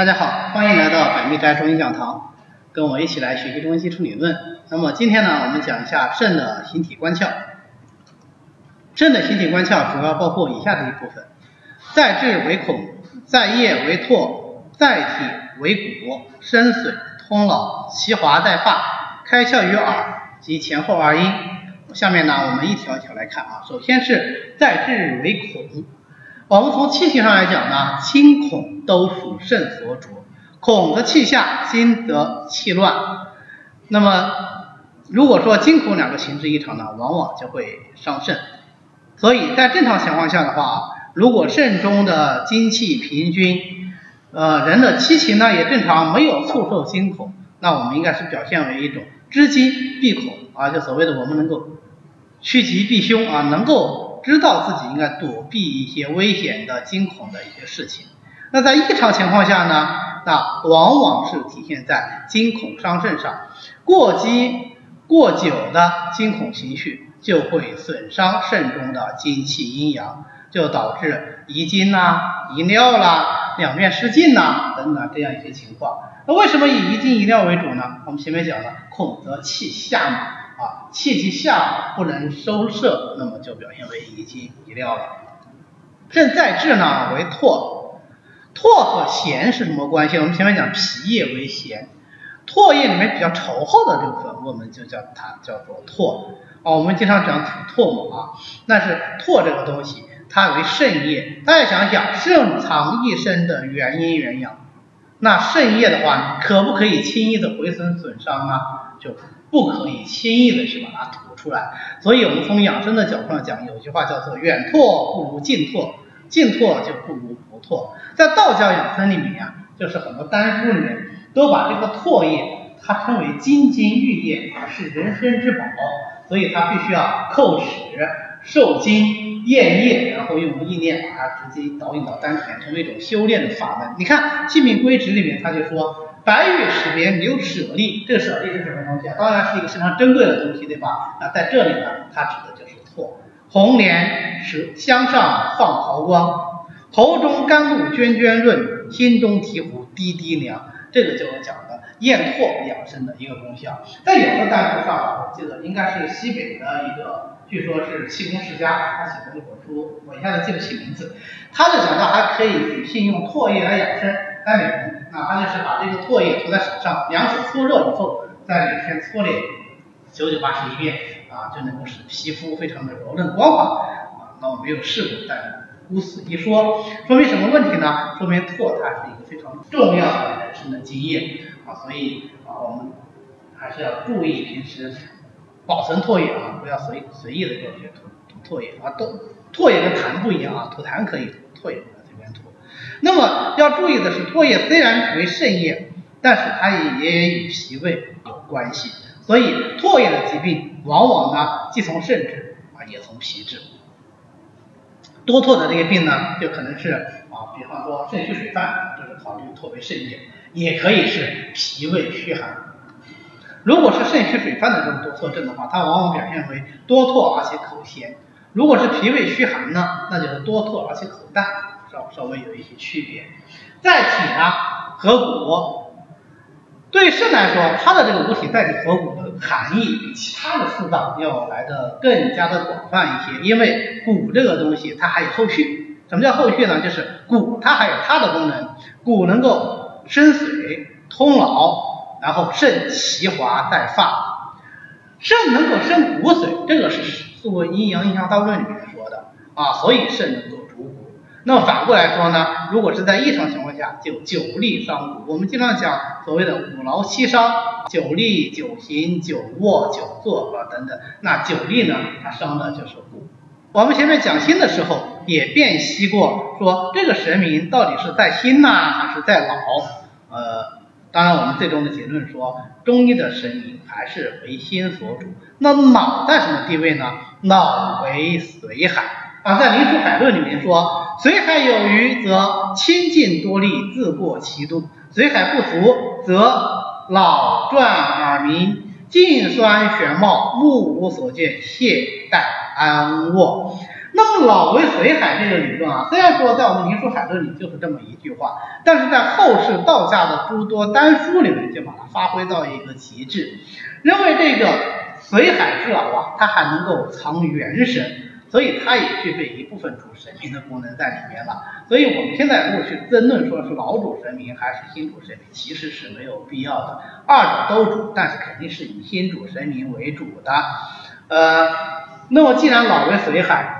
大家好，欢迎来到百密斋中医讲堂，跟我一起来学习中医基础理论。那么今天呢，我们讲一下肾的形体关窍。肾的形体关窍主要包括以下这一部分：在志为孔，在液为唾，在体为骨，深髓通脑，其华在发，开窍于耳及前后二阴。下面呢，我们一条一条来看啊。首先是在志为孔。我们从气性上来讲呢，清孔都属肾所主，孔则气下，心则气乱。那么如果说金孔两个形质异常呢，往往就会伤肾。所以在正常情况下的话，如果肾中的精气平均，呃，人的七情呢也正常，没有促受惊恐，那我们应该是表现为一种知惊避恐啊，就所谓的我们能够趋吉避凶啊，能够。知道自己应该躲避一些危险的、惊恐的一些事情。那在异常情况下呢？那往往是体现在惊恐伤肾上。过激、过久的惊恐情绪就会损伤肾中的精气阴阳，就导致遗精啦、遗尿啦、两面失禁呐等等这样一些情况。那为什么以遗精遗尿为主呢？我们前面讲了，恐则气下嘛。啊，气机下不能收摄，那么就表现为遗精遗尿了。肾在志呢为唾，唾和涎是什么关系？我们前面讲脾液为涎，唾液里面比较稠厚的部分，我们就叫它叫做唾。啊，我们经常讲吐唾沫啊，但是唾这个东西它为肾液，大家想想，肾藏一身的元阴元阳，那肾液的话，可不可以轻易的毁损损伤啊？就不可以轻易的去把它吐出来，所以我们从养生的角度上讲，有句话叫做远拓不如近拓，近拓就不如不拓。在道教养生里面呀，就是很多丹书里面都把这个唾液，它称为金津玉液，是人参之宝，所以它必须要叩齿受精咽液，然后用意念把它直接导引到丹田，成为一种修炼的法门。你看《性命归旨》里面他就说。白玉齿边留舍利，这个舍利是什么东西啊？当然是一个非常珍贵的东西，对吧？那在这里呢，它指的就是唾。红莲是香上放毫光，喉中甘露涓涓润，心中醍醐滴滴凉。这个就是讲的咽唾养生的一个功效。在有的丹书上，我记得应该是西北的一个，据说是气功世家，他写的一本书，我一下子记不起名字。他就讲到还可以女性用唾液来养生。在美容，那他就是把这个唾液涂在手上，两手搓热以后，在每天搓脸九九八十一遍，啊，就能够使皮肤非常的柔嫩光滑。啊，那我没有试过，但如此一说，说明什么问题呢？说明唾它是一个非常重要的人生的经验。啊，所以啊，我们还是要注意平时保存唾液啊，不要随随意的就去涂涂唾液啊。都唾液跟痰不一样啊，吐痰可以，唾液不要随便吐。那么要注意的是，唾液虽然为肾液，但是它也也与脾胃有关系，所以唾液的疾病往往呢既从肾治啊，也从脾治。多唾的这些病呢，就可能是啊，比方说肾虚水泛，就是考虑唾为肾液，也可以是脾胃虚寒。如果是肾虚水泛的这种多唾症的话，它往往表现为多唾而且口咸；如果是脾胃虚寒呢，那就是多唾而且口淡。稍稍微有一些区别，在体呢和骨，对肾来说，它的这个五体在体合谷的含义比其他的四脏要来的更加的广泛一些，因为骨这个东西它还有后续，什么叫后续呢？就是骨它还有它的功能，骨能够生水通劳，然后肾其华在发，肾能够生骨髓，这个是《素问阴阳应象道论》里面说的啊，所以肾能够主骨。那么反过来说呢，如果是在异常情况下，就久立伤骨。我们经常讲所谓的五劳七伤，久立、久行、久卧、久坐啊等等。那久立呢，它伤的就是骨。我们前面讲心的时候也辨析过，说这个神明到底是在心呢，还是在脑？呃，当然我们最终的结论说，中医的神明还是为心所主。那脑在什么地位呢？脑为髓海。啊，在《灵枢海论》里面说，髓海有余，则清净多利，自过其度；髓海不足，则老转耳鸣，颈酸眩冒，目无所见，懈怠安卧。那么老为水海这个理论啊，虽然说在我们灵枢海论里就是这么一句话，但是在后世道家的诸多丹书里面就把它发挥到一个极致，认为这个水海之老啊，它还能够藏元神。所以它也具备一部分主神明的功能在里面了。所以我们现在如果去争论说是老主神明还是新主神明，其实是没有必要的。二者都主，但是肯定是以新主神明为主的。呃，那么既然老为水海，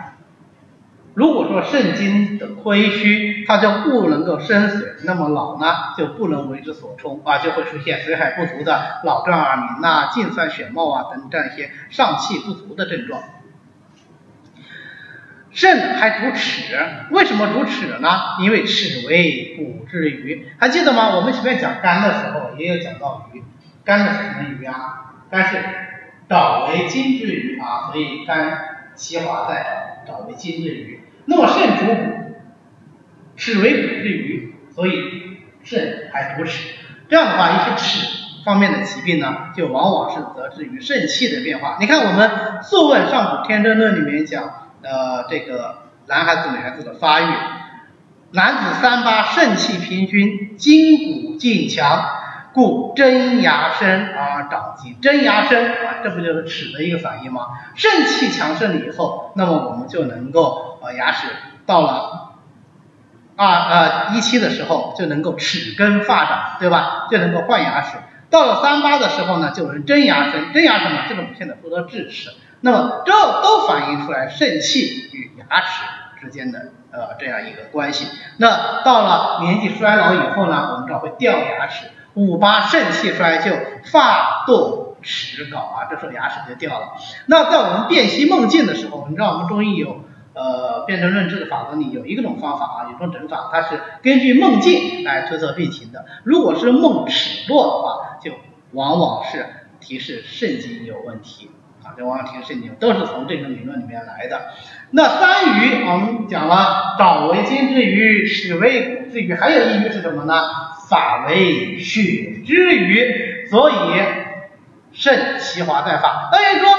如果说肾精的亏虚，它就不能够生水，那么老呢就不能为之所充啊，就会出现水海不足的老胀耳鸣呐、颈酸血冒啊等这样一些上气不足的症状。肾还主齿，为什么主齿呢？因为齿为骨之余，还记得吗？我们前面讲肝的时候也有讲到鱼，肝是什么鱼啊？肝是爪为筋之余啊，所以肝其华在为筋之余。那么肾主骨，齿为骨之余，所以肾还主齿。这样的话，一些齿方面的疾病呢，就往往是得之于肾气的变化。你看我们《素问·上古天真论》里面讲。呃，这个男孩子、女孩子的发育，男子三八肾气平均，筋骨劲强，故真牙生而长肌。真牙生啊，这不就是齿的一个反应吗？肾气强盛了以后，那么我们就能够呃牙齿到了二呃一期的时候就能够齿根发长，对吧？就能够换牙齿。到了三八的时候呢，就能真牙生。真牙生嘛，这个我们现在说的智齿。那么这都反映出来肾气与牙齿之间的呃这样一个关系。那到了年纪衰老以后呢，我们知道会掉牙齿。五八肾气衰就发堕齿槁啊，这时候牙齿就掉了。那在我们辨析梦境的时候，你知道我们中医有呃辨证论治的法则里有一种方法啊，有种诊法，它是根据梦境来推测病情的。如果是梦齿落的话，就往往是提示肾经有问题啊。这往往提肾经都是从这个理论里面来的。那三余我们讲了，爪为筋之余，齿为骨之余，还有一余是什么呢？发为血之余，所以肾其华在发。那就说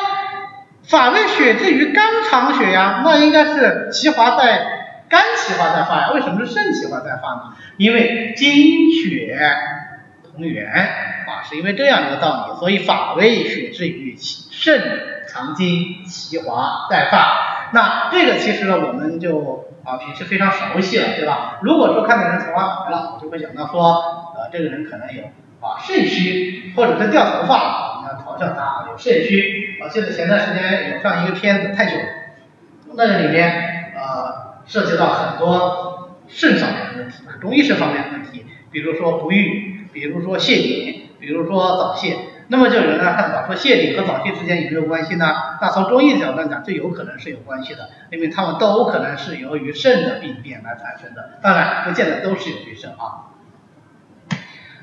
法为血之余，肝藏血呀，那应该是其华在肝，其华在发呀。为什么是肾其华在发呢？因为精血同源啊，是因为这样一个道理，所以发为血之余。肾藏精，其华在发。那这个其实呢，我们就啊平时非常熟悉了，对吧？如果说看到人头发白了，我就会想到说，呃，这个人可能有啊肾虚，或者是掉头发了，我们要嘲笑他有肾虚。我记得前段时间有上一个片子太久，那个里面呃涉及到很多肾上面的问题，中医师方面的问题，比如说不育，比如说泄敏，比如说早泄。那么就有人来探讨说泻痢和早泄之间有没有关系呢？那从中医的角度讲，这有可能是有关系的，因为他们都可能是由于肾的病变来产生的，当然不见得都是由于肾啊。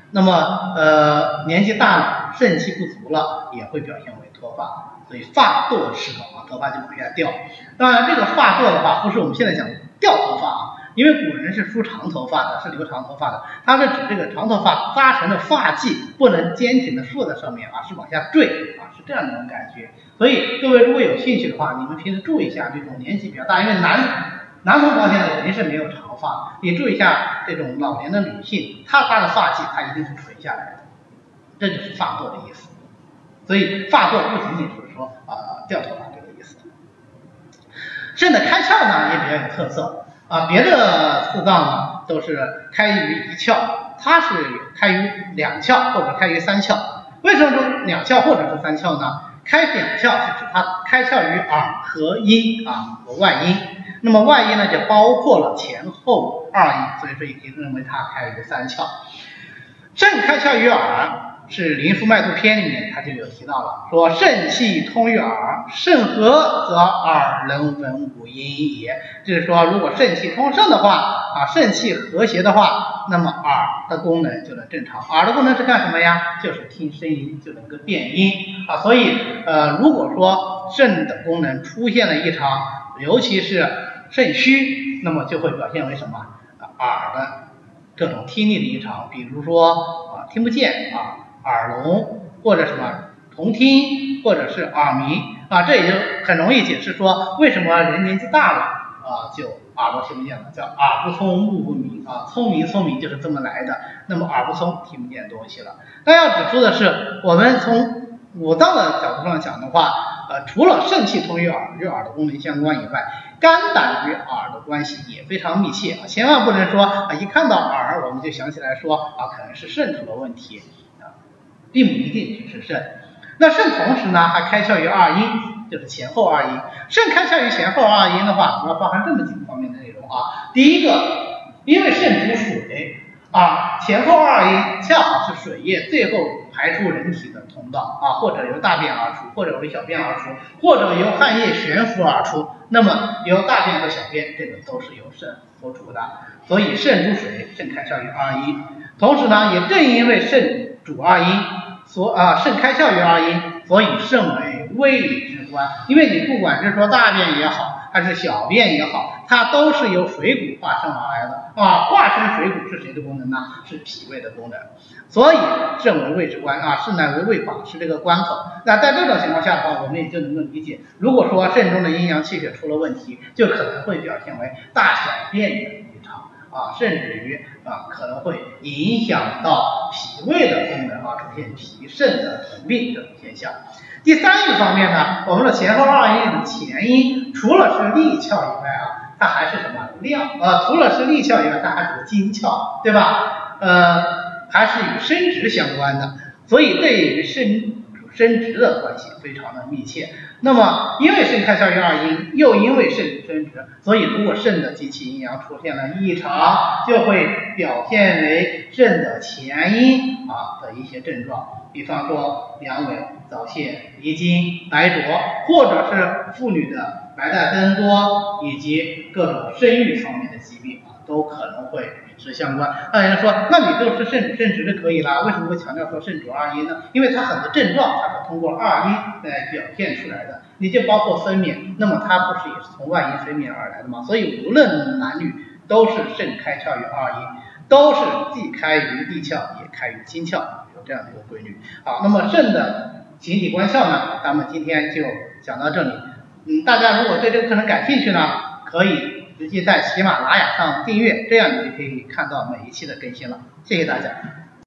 那么呃年纪大了，肾气不足了，也会表现为脱发，所以发堕是槁啊，头发就往下掉。当然这个发堕的话，不是我们现在讲掉头发啊。因为古人是梳长头发的，是留长头发的，它是指这个长头发扎成的发髻不能坚挺的竖在上面啊，是往下坠啊，是这样一种感觉。所以各位如果有兴趣的话，你们平时注意一下这种年纪比较大，因为男男同胞现在肯定是没有长发，你注意一下这种老年的女性，她她的发髻它一定是垂下来的，这就是发堕的意思。所以发堕不仅仅是说啊掉头发这个意思。肾的开窍呢也比较有特色。啊，别的四脏呢都是开于一窍，它是开于两窍或者开于三窍。为什么说两窍或者是三窍呢？开两窍是指它开窍于耳和阴啊和外阴，那么外阴呢就包括了前后二阴，所以说也可以认为它开于三窍。肾开窍于耳。是《灵枢脉度篇》里面，他就有提到了，说肾气通于耳，肾和则耳能闻五音也。就是说，如果肾气通盛的话，啊，肾气和谐的话，那么耳的功能就能正常。耳的功能是干什么呀？就是听声音，就能够辨音啊。所以，呃，如果说肾的功能出现了异常，尤其是肾虚，那么就会表现为什么？耳的各种听力的异常，比如说啊，听不见啊。耳聋或者什么同听或者是耳鸣啊，这也就很容易解释说为什么人年纪大了啊就耳朵听不见了，叫耳不聪目不明啊，聪明聪明就是这么来的，那么耳不聪听不见东西了。但要指出的是，我们从五脏的角度上讲的话，呃，除了肾气通于耳与耳的功能相关以外，肝胆与耳的关系也非常密切啊，千万不能说啊一看到耳我们就想起来说啊可能是肾出了问题，并不一定只是肾。那肾同时呢还开窍于二阴，就是前后二阴。肾开窍于前后二阴的话，主要包含这么几个方面的内容啊。第一个，因为肾主水啊，前后二阴恰好是水液最后排出人体的通道啊，或者由大便而出，或者由小便而出，或者由汗液悬浮而出。那么由大便和小便，这个都是由肾所主的。所以肾主水，肾开窍于二阴。同时呢，也正因为肾主二阴。所啊，肾开窍于二阴，所以肾为胃之官。因为你不管是说大便也好，还是小便也好，它都是由水谷化生而来的啊。化生水谷是谁的功能呢？是脾胃的功能。所以肾为胃之官啊，肾乃为胃法，是这个关口。那在这种情况下的话，我们也就能够理解，如果说肾中的阴阳气血出了问题，就可能会表现为大小便的。啊，甚至于啊，可能会影响到脾胃的功能啊，出现脾肾的同病这种现象。第三一个方面呢，我们的前后二阴的前阴，除了是利窍以外啊，它还是什么量？呃，除了是利窍以外，它还是个精窍，对吧？呃，还是与生殖相关的，所以对于生生殖的关系非常的密切。那么，因为肾开窍于二阴，又因为肾主生殖，所以如果肾的及其阴阳出现了异常，就会表现为肾的前阴啊的一些症状，比方说阳痿、早泄、遗精、白浊，或者是妇女的白带增多，以及各种生育方面的疾病啊，都可能会。是相关，那有人说，那你就是肾主肾直就可以了，为什么会强调说肾主二阴呢？因为它很多症状它是通过二阴来表现出来的，你就包括分娩，那么它不是也是从外阴分娩而来的吗？所以无论男女都是肾开窍于二阴，都是既开于地窍也开于心窍，有这样的一个规律。好，那么肾的形体观窍呢，咱们今天就讲到这里。嗯，大家如果对这个课程感兴趣呢，可以。直接在喜马拉雅上订阅，这样你就可以看到每一期的更新了。谢谢大家。